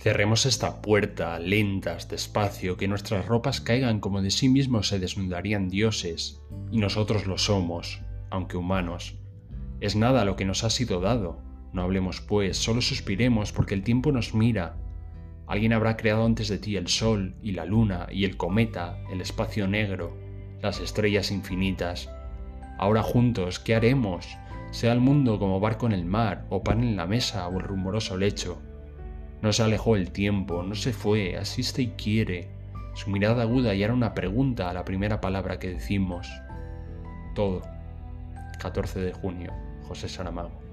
Cerremos esta puerta, lentas, despacio, que nuestras ropas caigan como de sí mismos se desnudarían dioses, y nosotros lo somos, aunque humanos. Es nada lo que nos ha sido dado. No hablemos pues, solo suspiremos porque el tiempo nos mira. Alguien habrá creado antes de ti el sol y la luna y el cometa, el espacio negro, las estrellas infinitas. Ahora juntos, ¿qué haremos? Sea el mundo como barco en el mar, o pan en la mesa, o el rumoroso lecho. No se alejó el tiempo, no se fue, asiste y quiere. Su mirada aguda y era una pregunta a la primera palabra que decimos. Todo. 14 de junio, José Saramago.